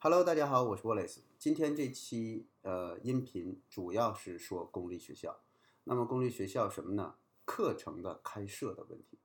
Hello，大家好，我是 Wallace。今天这期呃音频主要是说公立学校。那么公立学校什么呢？课程的开设的问题。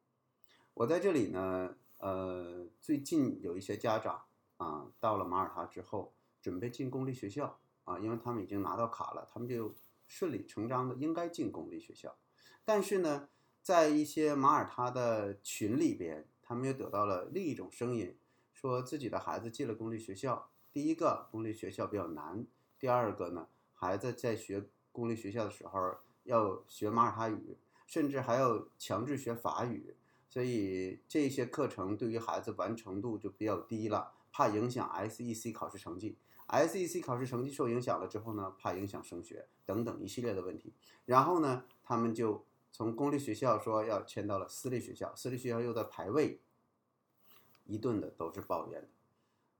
我在这里呢，呃，最近有一些家长啊，到了马耳他之后，准备进公立学校啊，因为他们已经拿到卡了，他们就顺理成章的应该进公立学校。但是呢，在一些马耳他的群里边，他们又得到了另一种声音，说自己的孩子进了公立学校。第一个，公立学校比较难；第二个呢，孩子在学公立学校的时候要学马耳他语，甚至还要强制学法语，所以这些课程对于孩子完成度就比较低了，怕影响 SEC 考试成绩。SEC 考试成绩受影响了之后呢，怕影响升学等等一系列的问题。然后呢，他们就从公立学校说要迁到了私立学校，私立学校又在排位，一顿的都是抱怨。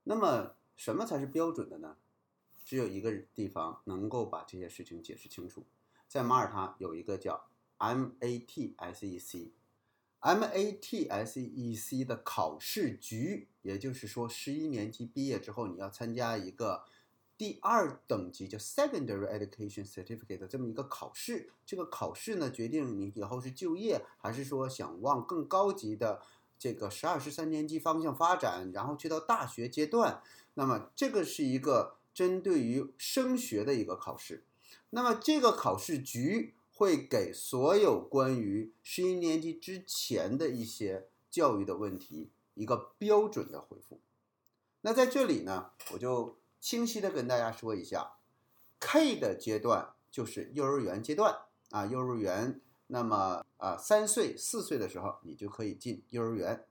那么。什么才是标准的呢？只有一个地方能够把这些事情解释清楚，在马耳他有一个叫 MATSEC，MATSEC 的考试局，也就是说，十一年级毕业之后，你要参加一个第二等级叫 Secondary Education Certificate 的这么一个考试。这个考试呢，决定你以后是就业，还是说想往更高级的这个十二、十三年级方向发展，然后去到大学阶段。那么这个是一个针对于升学的一个考试，那么这个考试局会给所有关于十一年级之前的一些教育的问题一个标准的回复。那在这里呢，我就清晰的跟大家说一下，K 的阶段就是幼儿园阶段啊，幼儿园，那么啊三岁四岁的时候你就可以进幼儿园。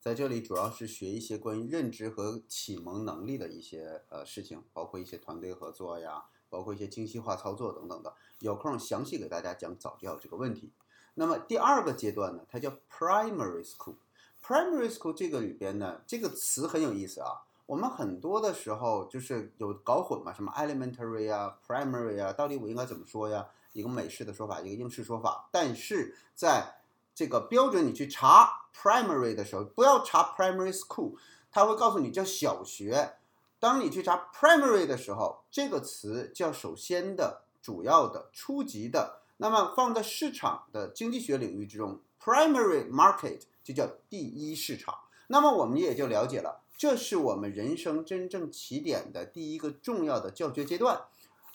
在这里主要是学一些关于认知和启蒙能力的一些呃事情，包括一些团队合作呀，包括一些精细化操作等等的。有空详细给大家讲早教这个问题。那么第二个阶段呢，它叫 primary school。primary school 这个里边呢，这个词很有意思啊。我们很多的时候就是有搞混嘛，什么 elementary 啊，primary 啊，到底我应该怎么说呀？一个美式的说法，一个英式说法。但是在这个标准你去查 primary 的时候，不要查 primary school，它会告诉你叫小学。当你去查 primary 的时候，这个词叫首先的、主要的、初级的。那么放在市场的经济学领域之中，primary market 就叫第一市场。那么我们也就了解了，这是我们人生真正起点的第一个重要的教学阶段。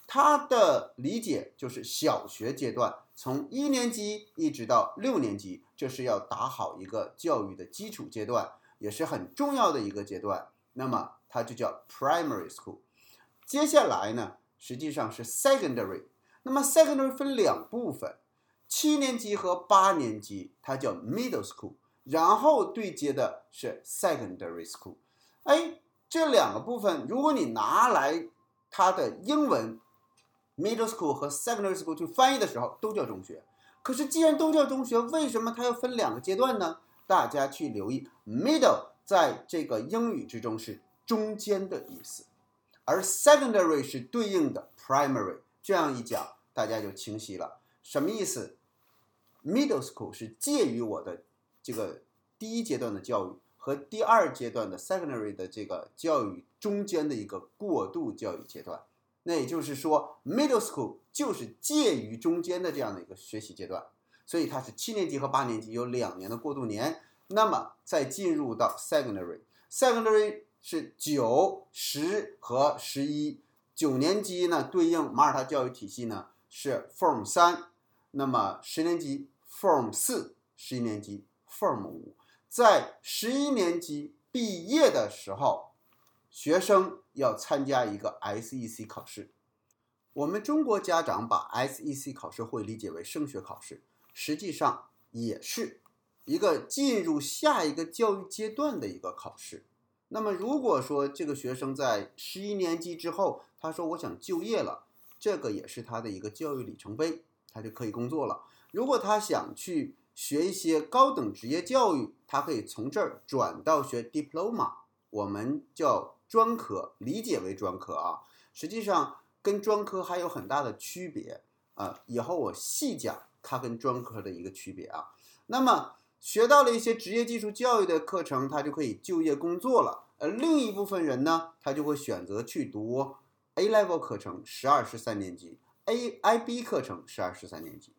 它的理解就是小学阶段，从一年级一直到六年级，这是要打好一个教育的基础阶段，也是很重要的一个阶段。那么它就叫 primary school。接下来呢，实际上是 secondary。那么 secondary 分两部分，七年级和八年级它叫 middle school，然后对接的是 secondary school。哎，这两个部分，如果你拿来它的英文。Middle school 和 secondary school 去翻译的时候都叫中学，可是既然都叫中学，为什么它要分两个阶段呢？大家去留意，middle 在这个英语之中是中间的意思，而 secondary 是对应的 primary。这样一讲，大家就清晰了，什么意思？Middle school 是介于我的这个第一阶段的教育和第二阶段的 secondary 的这个教育中间的一个过渡教育阶段。那也就是说，middle school 就是介于中间的这样的一个学习阶段，所以它是七年级和八年级有两年的过渡年。那么再进入到 secondary，secondary 是九、十和十一。九年级呢对应马耳他教育体系呢是 form 三，那么十年级 form 四，十一年级 form 五。在十一年级毕业的时候。学生要参加一个 SEC 考试，我们中国家长把 SEC 考试会理解为升学考试，实际上也是一个进入下一个教育阶段的一个考试。那么，如果说这个学生在十一年级之后，他说我想就业了，这个也是他的一个教育里程碑，他就可以工作了。如果他想去学一些高等职业教育，他可以从这儿转到学 diploma，我们叫。专科理解为专科啊，实际上跟专科还有很大的区别啊。以后我细讲它跟专科的一个区别啊。那么学到了一些职业技术教育的课程，他就可以就业工作了。呃，另一部分人呢，他就会选择去读 A level 课程，十二十三年级；A IB 课程，十二十三年级。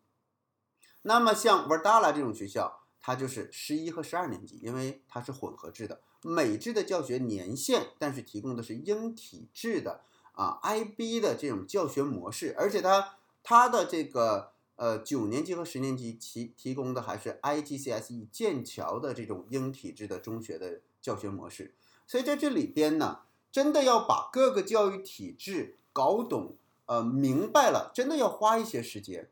那么像 Verdala 这种学校，它就是十一和十二年级，因为它是混合制的，美制的教学年限，但是提供的是英体制的啊 IB 的这种教学模式，而且它它的这个呃九年级和十年级提提供的还是 IGCSE 剑桥的这种英体制的中学的教学模式。所以在这里边呢，真的要把各个教育体制搞懂，呃，明白了，真的要花一些时间。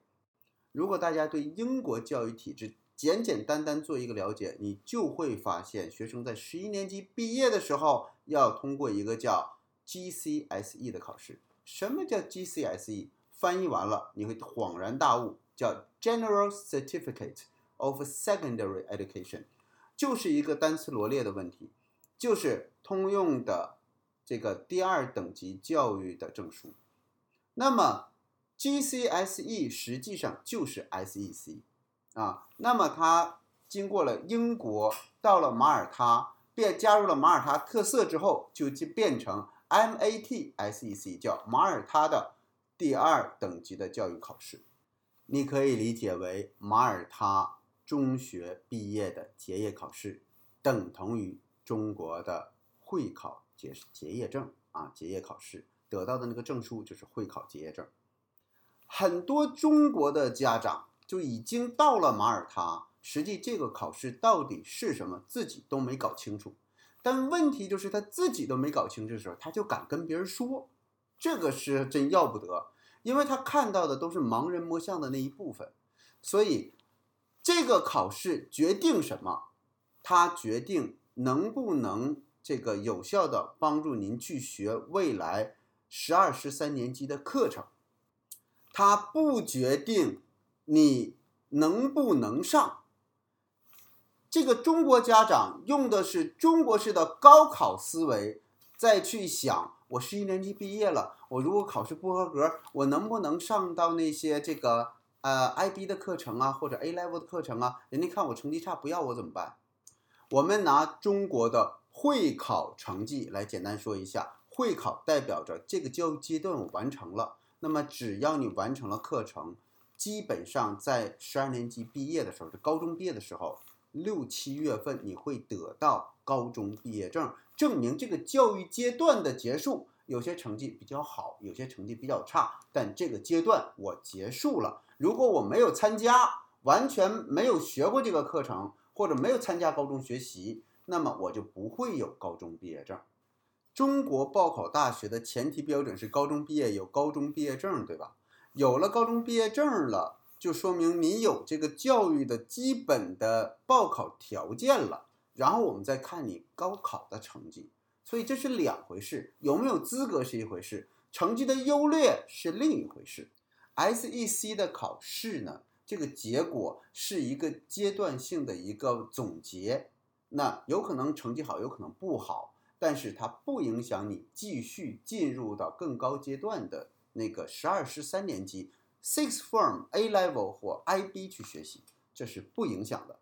如果大家对英国教育体制简简单单做一个了解，你就会发现，学生在十一年级毕业的时候要通过一个叫 GCSE 的考试。什么叫 GCSE？翻译完了你会恍然大悟，叫 General Certificate of Secondary Education，就是一个单词罗列的问题。就是通用的这个第二等级教育的证书，那么 GCSE 实际上就是 SEC 啊，那么它经过了英国，到了马耳他，变加入了马耳他特色之后，就就变成 MATSEC，叫马耳他的第二等级的教育考试，你可以理解为马耳他中学毕业的结业考试，等同于。中国的会考结结业证啊，结业考试得到的那个证书就是会考结业证。很多中国的家长就已经到了马耳他，实际这个考试到底是什么，自己都没搞清楚。但问题就是他自己都没搞清楚的时候，他就敢跟别人说，这个是真要不得，因为他看到的都是盲人摸象的那一部分。所以这个考试决定什么？它决定。能不能这个有效的帮助您去学未来十二、十三年级的课程？它不决定你能不能上。这个中国家长用的是中国式的高考思维，再去想：我十一年级毕业了，我如果考试不合格，我能不能上到那些这个呃 IB 的课程啊，或者 A level 的课程啊？人家看我成绩差，不要我怎么办？我们拿中国的会考成绩来简单说一下，会考代表着这个教育阶段我完成了。那么只要你完成了课程，基本上在十二年级毕业的时候，就高中毕业的时候，六七月份你会得到高中毕业证，证明这个教育阶段的结束。有些成绩比较好，有些成绩比较差，但这个阶段我结束了。如果我没有参加，完全没有学过这个课程。或者没有参加高中学习，那么我就不会有高中毕业证。中国报考大学的前提标准是高中毕业有高中毕业证，对吧？有了高中毕业证了，就说明你有这个教育的基本的报考条件了。然后我们再看你高考的成绩，所以这是两回事。有没有资格是一回事，成绩的优劣是另一回事。SEC 的考试呢？这个结果是一个阶段性的一个总结，那有可能成绩好，有可能不好，但是它不影响你继续进入到更高阶段的那个十二、十三年级 （Six Form A Level 或 IB） 去学习，这是不影响的。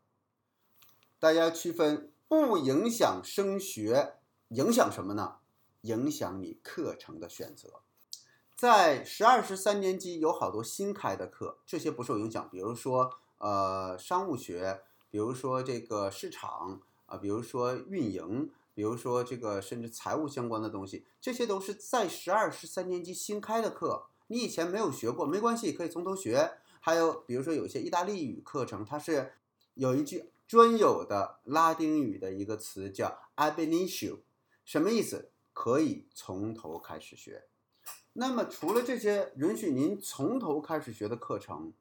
大家区分，不影响升学，影响什么呢？影响你课程的选择。在十二、十三年级有好多新开的课，这些不受影响。比如说，呃，商务学，比如说这个市场啊，比如说运营，比如说这个甚至财务相关的东西，这些都是在十二、十三年级新开的课。你以前没有学过，没关系，可以从头学。还有，比如说有些意大利语课程，它是有一句专有的拉丁语的一个词叫 ab initio，什么意思？可以从头开始学。那么，除了这些允许您从头开始学的课程，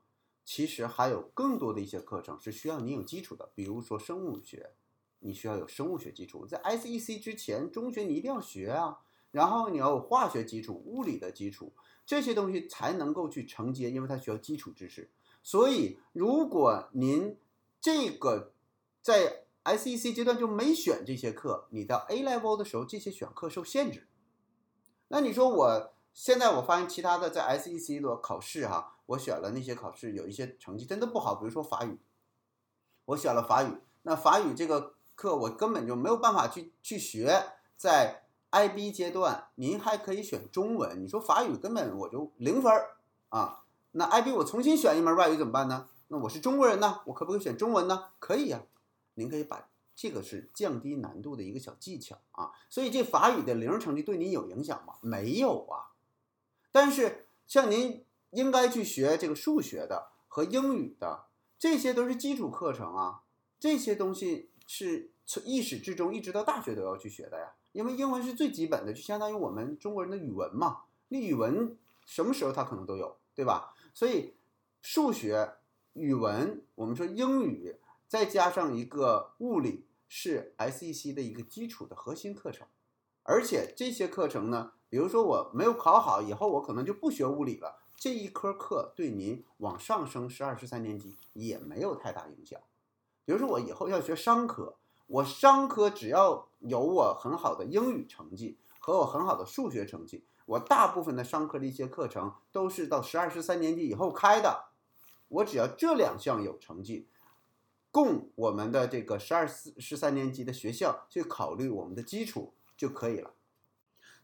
其实还有更多的一些课程是需要您有基础的。比如说生物学，你需要有生物学基础，在 SEC 之前，中学你一定要学啊。然后你要有化学基础、物理的基础，这些东西才能够去承接，因为它需要基础知识。所以，如果您这个在 SEC 阶段就没选这些课，你到 A level 的时候，这些选课受限制。那你说我？现在我发现其他的在 SEC 的考试哈，我选了那些考试，有一些成绩真的不好，比如说法语，我选了法语，那法语这个课我根本就没有办法去去学，在 IB 阶段，您还可以选中文。你说法语根本我就零分儿啊，那 IB 我重新选一门外语怎么办呢？那我是中国人呢，我可不可以选中文呢？可以呀，您可以把这个是降低难度的一个小技巧啊。所以这法语的零成绩对您有影响吗？没有啊。但是像您应该去学这个数学的和英语的，这些都是基础课程啊，这些东西是从一始至终一直到大学都要去学的呀。因为英文是最基本的，就相当于我们中国人的语文嘛。那语文什么时候它可能都有，对吧？所以数学。语文，我们说英语，再加上一个物理，是 SEC 的一个基础的核心课程。而且这些课程呢，比如说我没有考好，以后我可能就不学物理了。这一科课对您往上升十二、十三年级也没有太大影响。比如说我以后要学商科，我商科只要有我很好的英语成绩和我很好的数学成绩，我大部分的商科的一些课程都是到十二、十三年级以后开的。我只要这两项有成绩，供我们的这个十二四十三年级的学校去考虑我们的基础就可以了，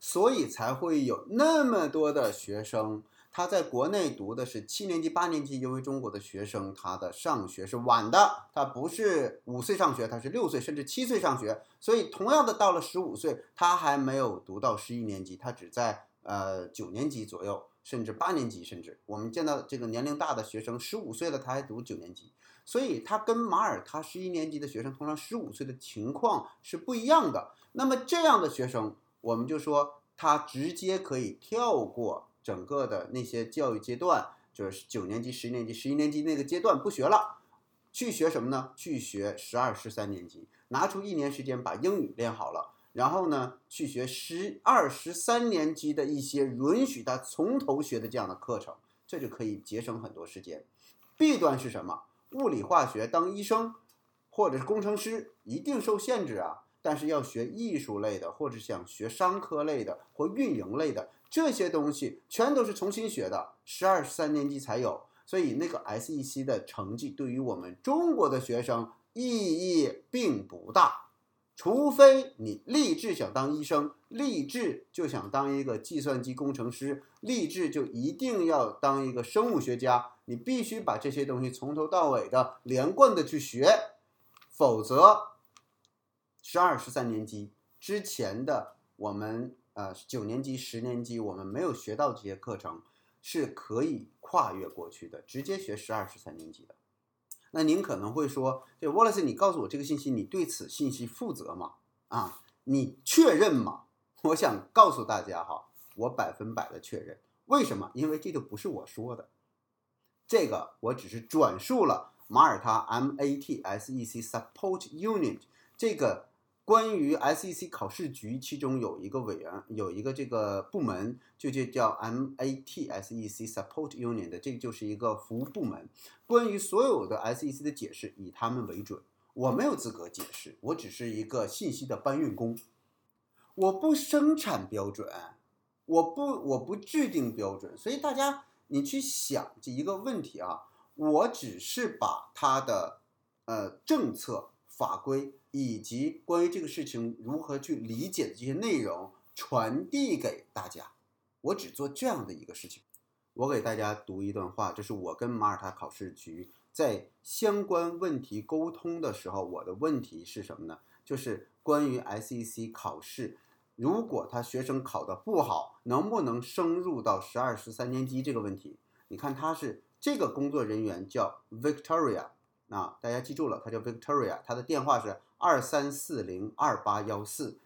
所以才会有那么多的学生他在国内读的是七年级八年级，因为中国的学生他的上学是晚的，他不是五岁上学，他是六岁甚至七岁上学，所以同样的到了十五岁，他还没有读到十一年级，他只在呃九年级左右。甚至八年级，甚至我们见到这个年龄大的学生，十五岁了他还读九年级，所以他跟马耳他十一年级的学生，通常十五岁的情况是不一样的。那么这样的学生，我们就说他直接可以跳过整个的那些教育阶段，就是九年级、十年级、十一年级那个阶段不学了，去学什么呢？去学十二、十三年级，拿出一年时间把英语练好了。然后呢，去学十二、十三年级的一些允许他从头学的这样的课程，这就可以节省很多时间。弊端是什么？物理、化学当医生或者是工程师一定受限制啊。但是要学艺术类的，或者想学商科类的或运营类的这些东西，全都是重新学的，十二、三年级才有。所以那个 SEC 的成绩对于我们中国的学生意义并不大。除非你立志想当医生，立志就想当一个计算机工程师，立志就一定要当一个生物学家，你必须把这些东西从头到尾的连贯的去学，否则，十二、十三年级之前的我们呃九年级、十年级我们没有学到这些课程，是可以跨越过去的，直接学十二、十三年级的。那您可能会说，这 Wallace，你告诉我这个信息，你对此信息负责吗？啊，你确认吗？我想告诉大家哈，我百分百的确认。为什么？因为这个不是我说的，这个我只是转述了马耳他 MATSEC Support Unit 这个。关于 SEC 考试局，其中有一个委员，有一个这个部门，就就叫 MATSEC Support Union 的，这就是一个服务部门。关于所有的 SEC 的解释，以他们为准。我没有资格解释，我只是一个信息的搬运工。我不生产标准，我不我不制定标准，所以大家你去想这一个问题啊，我只是把它的呃政策法规。以及关于这个事情如何去理解的这些内容传递给大家，我只做这样的一个事情。我给大家读一段话，这是我跟马耳他考试局在相关问题沟通的时候，我的问题是什么呢？就是关于 SEC 考试，如果他学生考得不好，能不能升入到十二、十三年级这个问题？你看他是这个工作人员叫 Victoria，啊，大家记住了，他叫 Victoria，他的电话是。二三四零二八幺四，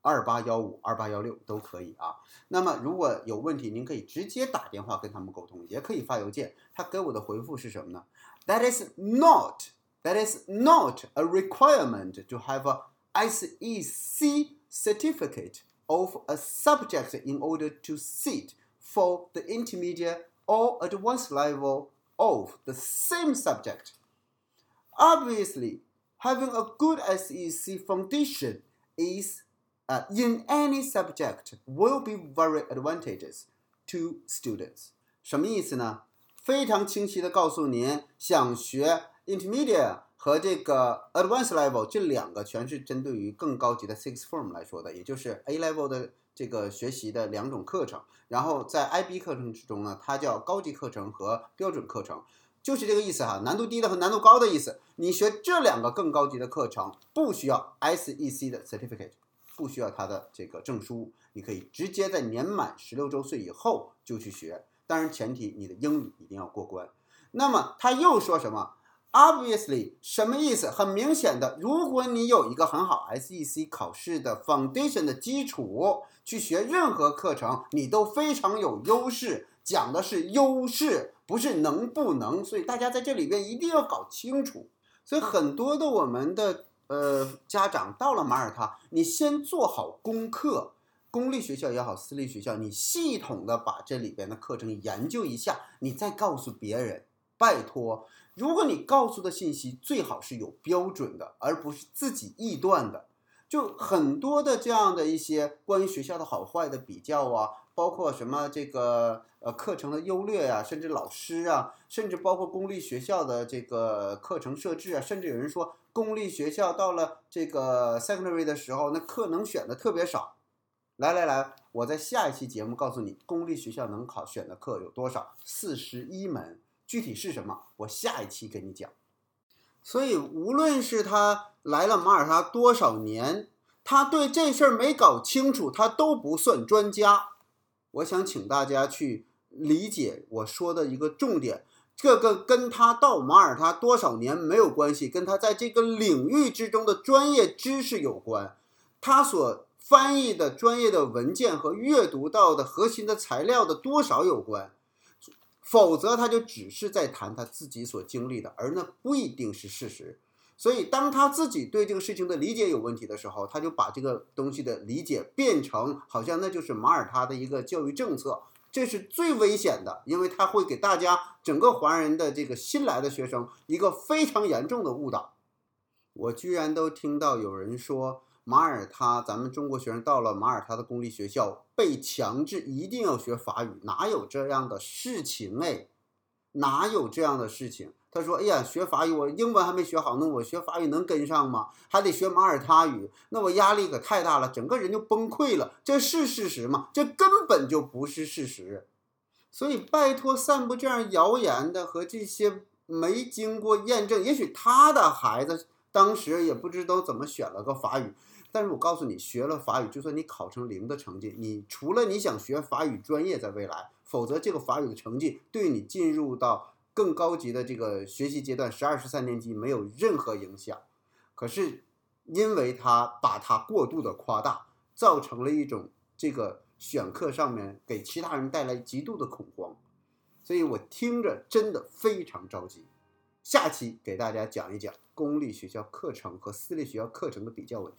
二八幺五二八幺六都可以啊。那么如果有问题，您可以直接打电话跟他们沟通，也可以发邮件。他给我的回复是什么呢？That is not, that is not a requirement to have a SEC certificate of a subject in order to sit for the intermediate or advanced level of the same subject. Obviously, having a good SEC foundation is uh, in any subject will be very advantageous to students。什么意思呢？非常清晰的告诉您，想学 intermediate 和这个 Advanced Level 这两个全是针对于更高级的 Six Form 来说的，也就是 A Level 的这个学习的两种课程。然后在 IB 课程之中呢，它叫高级课程和标准课程， 就是这个意思哈，难度低的和难度高的意思。你学这两个更高级的课程，不需要 SEC 的 Certificate，不需要它的这个证书，你可以直接在年满十六周岁以后就去学。当然前提你的英语一定要过关。那么他又说什么？Obviously，什么意思？很明显的，如果你有一个很好 SEC 考试的 Foundation 的基础，去学任何课程，你都非常有优势。讲的是优势，不是能不能。所以大家在这里边一定要搞清楚。所以很多的我们的呃家长到了马耳他，你先做好功课，公立学校也好，私立学校，你系统的把这里边的课程研究一下，你再告诉别人。拜托，如果你告诉的信息最好是有标准的，而不是自己臆断的。就很多的这样的一些关于学校的好坏的比较啊，包括什么这个呃课程的优劣啊，甚至老师啊，甚至包括公立学校的这个课程设置啊，甚至有人说公立学校到了这个 secondary 的时候，那课能选的特别少。来来来，我在下一期节目告诉你，公立学校能考选的课有多少？四十一门。具体是什么？我下一期跟你讲。所以，无论是他来了马耳他多少年，他对这事儿没搞清楚，他都不算专家。我想请大家去理解我说的一个重点，这个跟他到马耳他多少年没有关系，跟他在这个领域之中的专业知识有关。他所翻译的专业的文件和阅读到的核心的材料的多少有关。否则，他就只是在谈他自己所经历的，而那不一定是事实。所以，当他自己对这个事情的理解有问题的时候，他就把这个东西的理解变成好像那就是马耳他的一个教育政策，这是最危险的，因为他会给大家整个华人的这个新来的学生一个非常严重的误导。我居然都听到有人说。马耳他，咱们中国学生到了马耳他的公立学校，被强制一定要学法语，哪有这样的事情哎？哪有这样的事情？他说：“哎呀，学法语，我英文还没学好，那我学法语能跟上吗？还得学马耳他语，那我压力可太大了，整个人就崩溃了。这是事实吗？这根本就不是事实。所以，拜托散布这样谣言的和这些没经过验证，也许他的孩子当时也不知道怎么选了个法语。”但是我告诉你，学了法语，就算你考成零的成绩，你除了你想学法语专业在未来，否则这个法语的成绩对你进入到更高级的这个学习阶段，十二十三年级没有任何影响。可是，因为他把它过度的夸大，造成了一种这个选课上面给其他人带来极度的恐慌，所以我听着真的非常着急。下期给大家讲一讲公立学校课程和私立学校课程的比较问题。